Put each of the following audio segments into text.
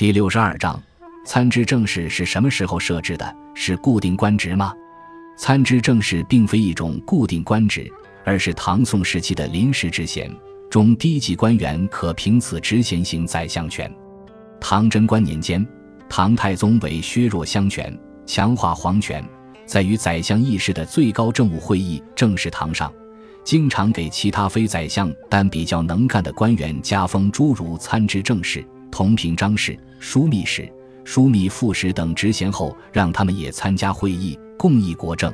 第六十二章，参知政事是什么时候设置的？是固定官职吗？参知政事并非一种固定官职，而是唐宋时期的临时职衔，中低级官员可凭此职衔行宰相权。唐贞观年间，唐太宗为削弱相权、强化皇权，在与宰相议事的最高政务会议政事堂上，经常给其他非宰相但比较能干的官员加封诸如参知政事、同平章事、枢密使、枢密副使等职衔后，让他们也参加会议，共议国政。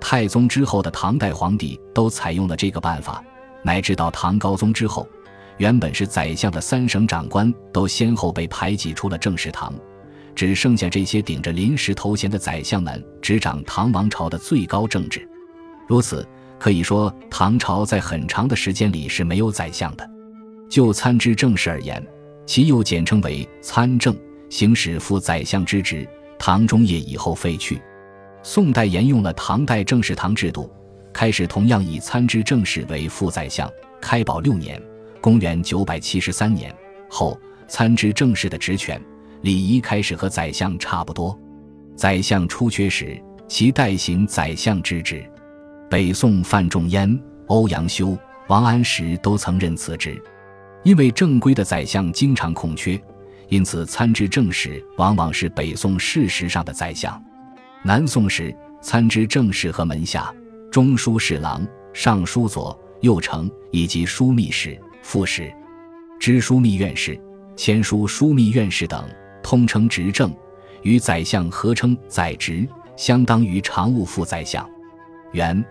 太宗之后的唐代皇帝都采用了这个办法，乃至到唐高宗之后。原本是宰相的三省长官都先后被排挤出了政事堂，只剩下这些顶着临时头衔的宰相们执掌唐王朝的最高政治。如此可以说，唐朝在很长的时间里是没有宰相的。就参知政事而言，其又简称为参政，行使副宰相之职。唐中叶以后废去，宋代沿用了唐代政事堂制度，开始同样以参知政事为副宰相。开宝六年。公元九百七十三年后，参知政事的职权礼仪开始和宰相差不多。宰相出缺时，其代行宰相之职。北宋范仲淹、欧阳修、王安石都曾任此职。因为正规的宰相经常空缺，因此参知政事往往是北宋事实上的宰相。南宋时，参知政事和门下、中书侍郎、尚书左右丞以及枢密使。副使、知枢密院事、签书枢密院事等，通称执政，与宰相合称宰执，相当于常务副宰相。元、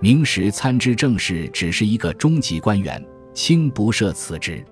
明时参知政事只是一个中级官员，卿不赦此职。